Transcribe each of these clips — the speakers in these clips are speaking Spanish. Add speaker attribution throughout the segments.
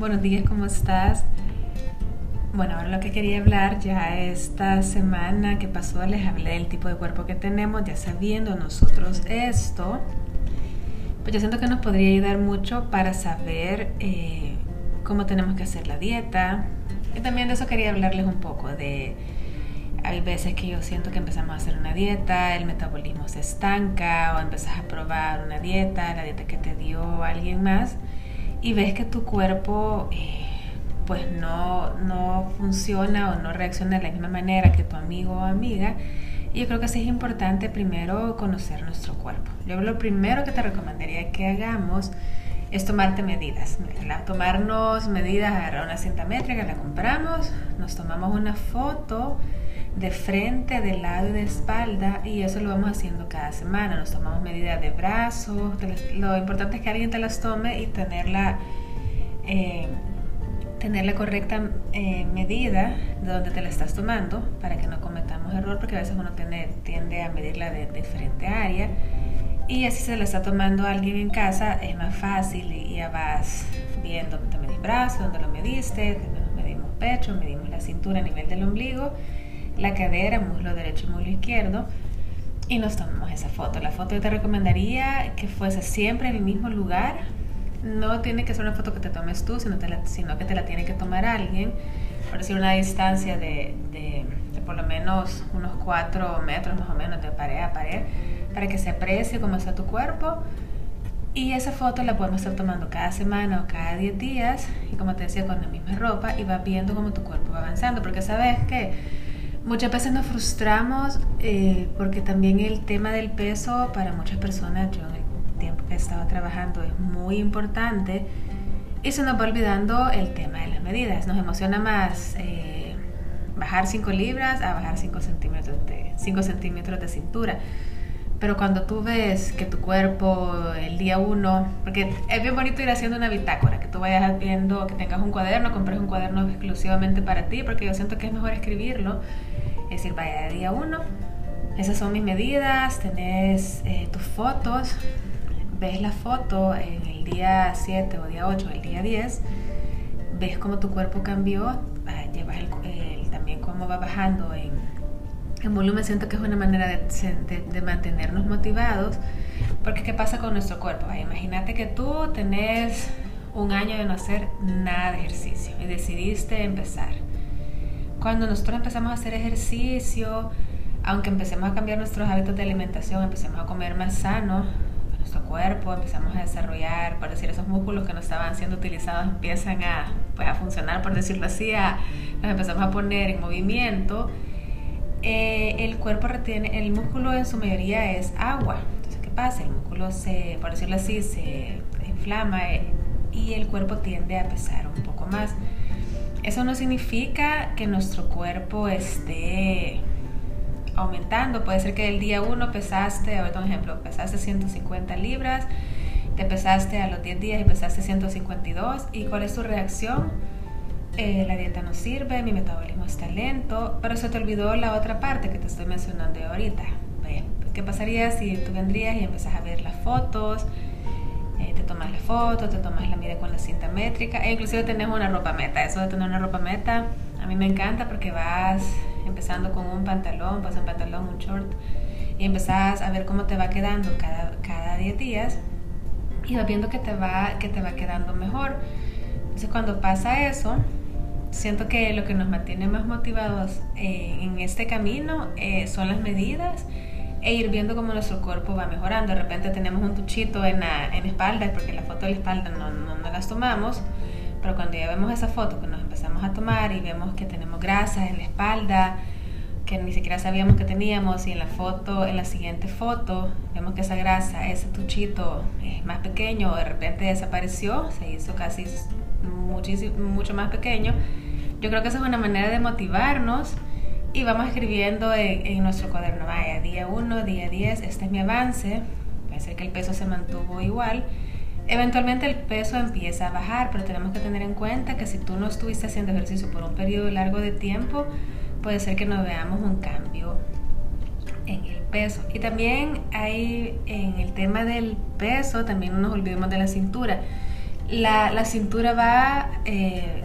Speaker 1: Buenos días, ¿cómo estás? Bueno, ahora lo que quería hablar ya esta semana que pasó, les hablé del tipo de cuerpo que tenemos, ya sabiendo nosotros esto, pues yo siento que nos podría ayudar mucho para saber eh, cómo tenemos que hacer la dieta. Y también de eso quería hablarles un poco, de hay veces que yo siento que empezamos a hacer una dieta, el metabolismo se estanca o empezás a probar una dieta, la dieta que te dio alguien más y ves que tu cuerpo eh, pues no, no funciona o no reacciona de la misma manera que tu amigo o amiga. Y yo creo que sí es importante primero conocer nuestro cuerpo. Yo lo primero que te recomendaría que hagamos es tomarte medidas. tomarnos medidas, agarrar una cinta métrica, la compramos, nos tomamos una foto de frente, de lado y de espalda y eso lo vamos haciendo cada semana. Nos tomamos medidas de brazos, lo importante es que alguien te las tome y tenerla, eh, tener la correcta eh, medida de donde te la estás tomando para que no cometamos error porque a veces uno tiende a medirla de diferente área y así se la está tomando alguien en casa es más fácil y ya vas viendo dónde te medís brazo, dónde lo mediste, medimos pecho, medimos la cintura a nivel del ombligo la cadera, muslo derecho y muslo izquierdo y nos tomamos esa foto. La foto yo te recomendaría que fuese siempre en el mismo lugar. No tiene que ser una foto que te tomes tú, sino, sino que te la tiene que tomar alguien. Por decir, una distancia de, de, por lo menos unos 4 metros más o menos de pared a pared, para que se aprecie cómo está tu cuerpo. Y esa foto la podemos estar tomando cada semana o cada 10 días, y como te decía, con la misma ropa, y vas viendo cómo tu cuerpo va avanzando. Porque sabes que Muchas veces nos frustramos eh, porque también el tema del peso para muchas personas, yo en el tiempo que he estado trabajando, es muy importante y se nos va olvidando el tema de las medidas. Nos emociona más eh, bajar 5 libras a bajar 5 centímetros, de, 5 centímetros de cintura. Pero cuando tú ves que tu cuerpo el día uno, porque es bien bonito ir haciendo una bitácora, que tú vayas viendo, que tengas un cuaderno, compres un cuaderno exclusivamente para ti, porque yo siento que es mejor escribirlo es decir, vaya, de día 1, esas son mis medidas, tenés eh, tus fotos, ves la foto en el día 7 o día 8 o el día 10, ves cómo tu cuerpo cambió, ah, llevas el, también cómo va bajando en, en, volumen, siento que es una manera de, de, mantenernos motivados, porque ¿qué pasa con nuestro cuerpo? imagínate que tú tenés un año de no hacer nada de ejercicio y decidiste empezar cuando nosotros empezamos a hacer ejercicio, aunque empecemos a cambiar nuestros hábitos de alimentación, empecemos a comer más sano, nuestro cuerpo, empezamos a desarrollar, por decir, esos músculos que no estaban siendo utilizados empiezan a, pues, a funcionar, por decirlo así, a, nos empezamos a poner en movimiento. Eh, el cuerpo retiene, el músculo en su mayoría es agua. Entonces, ¿qué pasa? El músculo se, por decirlo así, se inflama eh, y el cuerpo tiende a pesar un poco más. Eso no significa que nuestro cuerpo esté aumentando. Puede ser que el día 1 pesaste, ahorita un ejemplo, pesaste 150 libras, te pesaste a los 10 días y pesaste 152. ¿Y cuál es tu reacción? Eh, la dieta no sirve, mi metabolismo está lento, pero se te olvidó la otra parte que te estoy mencionando ahorita. ¿Qué pasaría si tú vendrías y empezás a ver las fotos? Tomas la foto, te tomas la medida con la cinta métrica e inclusive tenés una ropa meta. Eso de tener una ropa meta a mí me encanta porque vas empezando con un pantalón, vas un pantalón, un short y empezás a ver cómo te va quedando cada, cada 10 días y vas viendo que te va, que te va quedando mejor. Entonces cuando pasa eso, siento que lo que nos mantiene más motivados eh, en este camino eh, son las medidas e ir viendo cómo nuestro cuerpo va mejorando. De repente tenemos un tuchito en la, en espalda, porque la foto de la espalda no, no, no, las tomamos, pero cuando ya vemos esa foto que nos empezamos a tomar y vemos que tenemos grasas en la espalda, que ni siquiera sabíamos que teníamos, y en la foto, en la siguiente foto, vemos que esa grasa, ese tuchito es más pequeño, de repente desapareció, se hizo casi muchísimo, mucho más pequeño. Yo creo que esa es una manera de motivarnos y vamos escribiendo en, nuestro cuaderno, vaya, día 1, día 10, este es mi avance, ser que el peso se mantuvo igual. Eventualmente el peso empieza a bajar, pero tenemos que tener en cuenta que si tú no estuviste haciendo ejercicio por un periodo largo de tiempo, puede ser que no veamos un cambio en el peso. Y también hay en el tema del peso, también no nos olvidemos de la cintura. La, cintura va eh,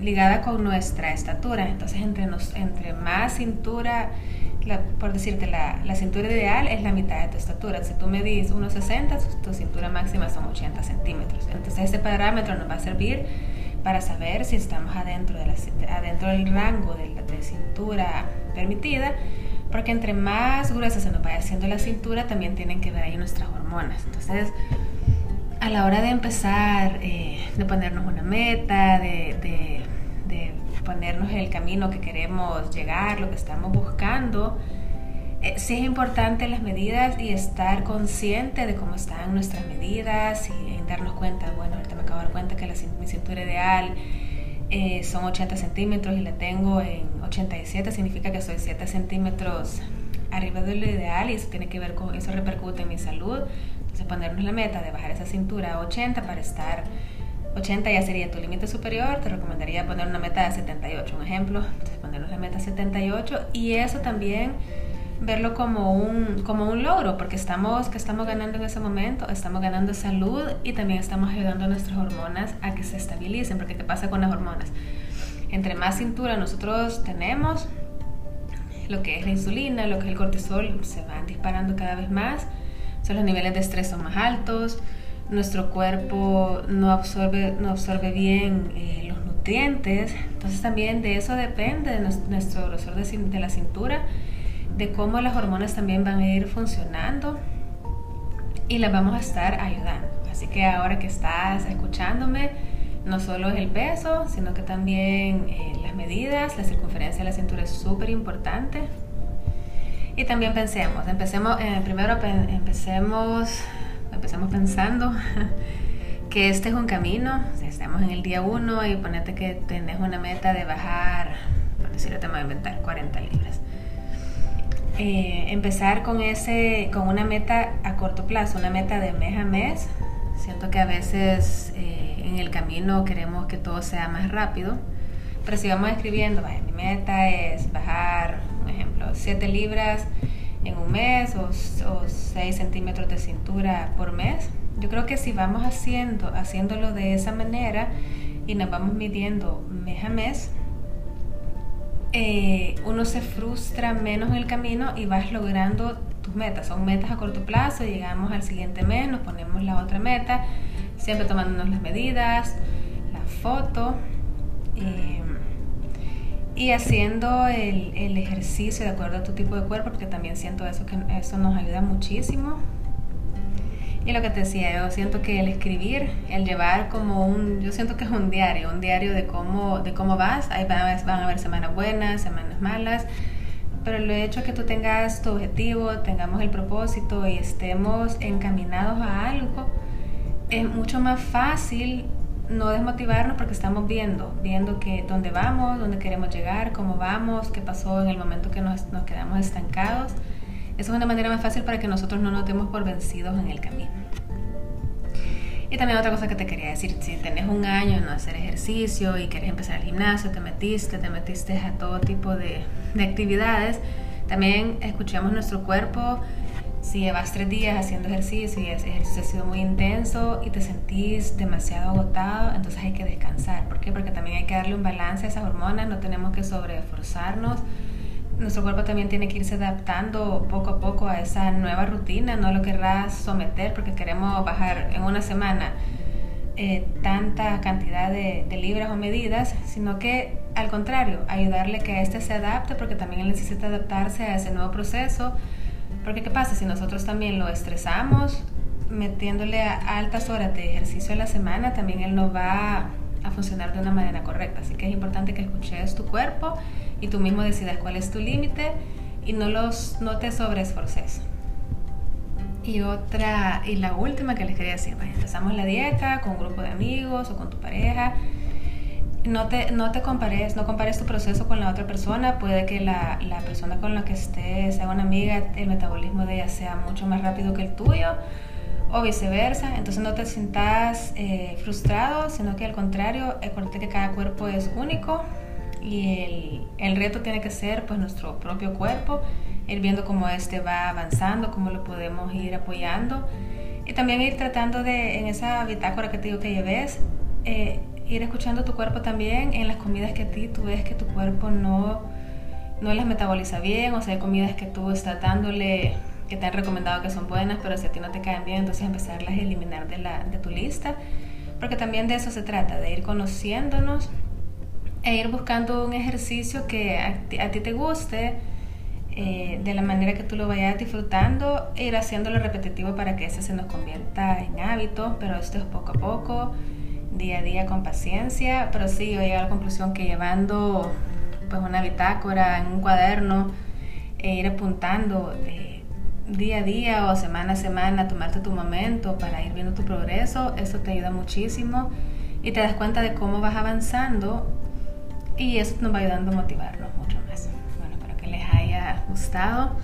Speaker 1: ligada con nuestra estatura, entonces entre, más cintura, por decirte, la, la, cintura ideal es la mitad de tu estatura. Si tú medís 1,60, tu cintura máxima son 80 centímetros. Entonces ese parámetro nos va a servir para saber si estamos adentro, de adentro del rango de, de cintura permitida porque entre más gruesa se nos vaya haciendo la cintura, también tienen que ver ahí nuestras hormonas. Entonces, a la hora de empezar, eh, de ponernos una meta, de, de, ponernos el camino que queremos llegar, lo que estamos buscando, eh, sí es importante las medidas y estar consciente de cómo están nuestras medidas y darnos cuenta, bueno, ahorita me acabo de dar cuenta que la, mi cintura ideal eh, son 80 centímetros y la tengo en 87, significa que soy 7 centímetros arriba de lo ideal y eso tiene que ver con, eso repercute en mi salud. Entonces ponernos la meta de bajar esa cintura a 80 para estar 80 ya sería tu límite superior, te recomendaría poner una meta de 78, un ejemplo, entonces ponernos la meta 78 y eso también verlo como un, como un logro, porque estamos, que estamos ganando en ese momento, estamos ganando salud y también estamos ayudando a nuestras hormonas a que se estabilicen, porque ¿qué pasa con las hormonas? Entre más cintura nosotros tenemos, lo que es la insulina, lo que es el cortisol, se van disparando cada vez más, son los niveles de estrés son más altos, nuestro cuerpo no absorbe, no absorbe bien eh, los nutrientes, entonces también de eso depende de nuestro grosor de, de la cintura de cómo las hormonas también van a ir funcionando y las vamos a estar ayudando. Así que ahora que estás escuchándome, no solo es el peso, sino que también eh, las medidas, la circunferencia de la cintura es súper importante. Y también pensemos, empecemos, eh, primero empecemos, empecemos pensando que este es un camino, si estamos en el día uno y ponete que tenés una meta de bajar, por decirlo, te voy a inventar 40 libras eh, empezar con, ese, con una meta a corto plazo, una meta de mes a mes. Siento que a veces eh, en el camino queremos que todo sea más rápido, pero si vamos escribiendo, vaya, mi meta es bajar, por ejemplo, 7 libras en un mes o, o 6 centímetros de cintura por mes, yo creo que si vamos haciendo, haciéndolo de esa manera y nos vamos midiendo mes a mes, eh, uno se frustra menos en el camino y vas logrando tus metas. Son metas a corto plazo, llegamos al siguiente mes, nos ponemos la otra meta, siempre tomándonos las medidas, la foto eh, y haciendo el, el, ejercicio de acuerdo a tu tipo de cuerpo, porque también siento eso que eso nos ayuda muchísimo. Y lo que te decía, yo siento que el escribir, el llevar como un, yo siento que es un diario, un diario de cómo, de cómo vas, ahí van, a haber semanas buenas, semanas malas, pero el hecho de que tú tengas tu objetivo, tengamos el propósito y estemos encaminados a algo, es mucho más fácil no desmotivarnos porque estamos viendo, viendo que dónde vamos, dónde queremos llegar, cómo vamos, qué pasó en el momento que nos, nos quedamos estancados esa es una manera más fácil para que nosotros no nos demos por vencidos en el camino. Y también otra cosa que te quería decir, si tenés un año en no hacer ejercicio y quieres empezar el gimnasio, te metiste, te metiste a todo tipo de, de actividades, también escuchamos nuestro cuerpo. Si llevas tres días haciendo ejercicio y ese ejercicio ha sido muy intenso y te sentís demasiado agotado, entonces hay que descansar. ¿Por qué? Porque también hay que darle un balance a esas hormonas, no tenemos que sobreesforzarnos nuestro cuerpo también tiene que irse adaptando poco a poco a esa nueva rutina, no lo querrás someter porque queremos bajar en una semana eh, tanta cantidad de, libras o medidas, sino que al contrario, ayudarle que éste se adapte porque también él necesita adaptarse a ese nuevo proceso. Porque ¿qué pasa? Si nosotros también lo estresamos, metiéndole a altas horas de ejercicio a la semana, también él no va a funcionar de una manera correcta. Así que es importante que escuches tu cuerpo y tú mismo decidas cuál es tu límite y no, los, no te sobreesforces. Y otra, y la última que les quería decir, pues empezamos la dieta con un grupo de amigos o con tu pareja. No te, no te compares, no compares tu proceso con la otra persona. Puede que la, la persona con la que estés sea una amiga, el metabolismo de ella sea mucho más rápido que el tuyo o viceversa. Entonces no te sientas eh, frustrado, sino que al contrario, acuérdate que cada cuerpo es único y el, reto tiene que ser pues nuestro propio cuerpo, ir viendo cómo este va avanzando, cómo lo podemos ir apoyando. Y también ir tratando de, en esa bitácora que te digo que lleves, eh, ir escuchando tu cuerpo también en las comidas que a ti tú ves que tu cuerpo no, no las metaboliza bien, o sea, hay comidas que tú estás dándole que te han recomendado que son buenas, pero si a ti no te caen bien, entonces empezarlas a eliminar de, la, de tu lista, porque también de eso se trata, de ir conociéndonos e ir buscando un ejercicio que a ti, te guste, eh, de la manera que tú lo vayas disfrutando, e ir haciéndolo repetitivo para que ese se nos convierta en hábito, pero esto es poco a poco día a día con paciencia, pero sí, yo llegué a la conclusión que llevando pues una bitácora en un cuaderno e ir apuntando eh, día a día o semana a semana, tomarte tu momento para ir viendo tu progreso, eso te ayuda muchísimo y te das cuenta de cómo vas avanzando y eso nos va ayudando a motivarnos mucho más. Bueno, espero que les haya gustado.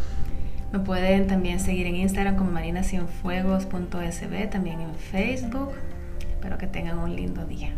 Speaker 1: Me pueden también seguir en Instagram como marinacienfuegos.sb, también en Facebook. Espero que tengan un lindo día.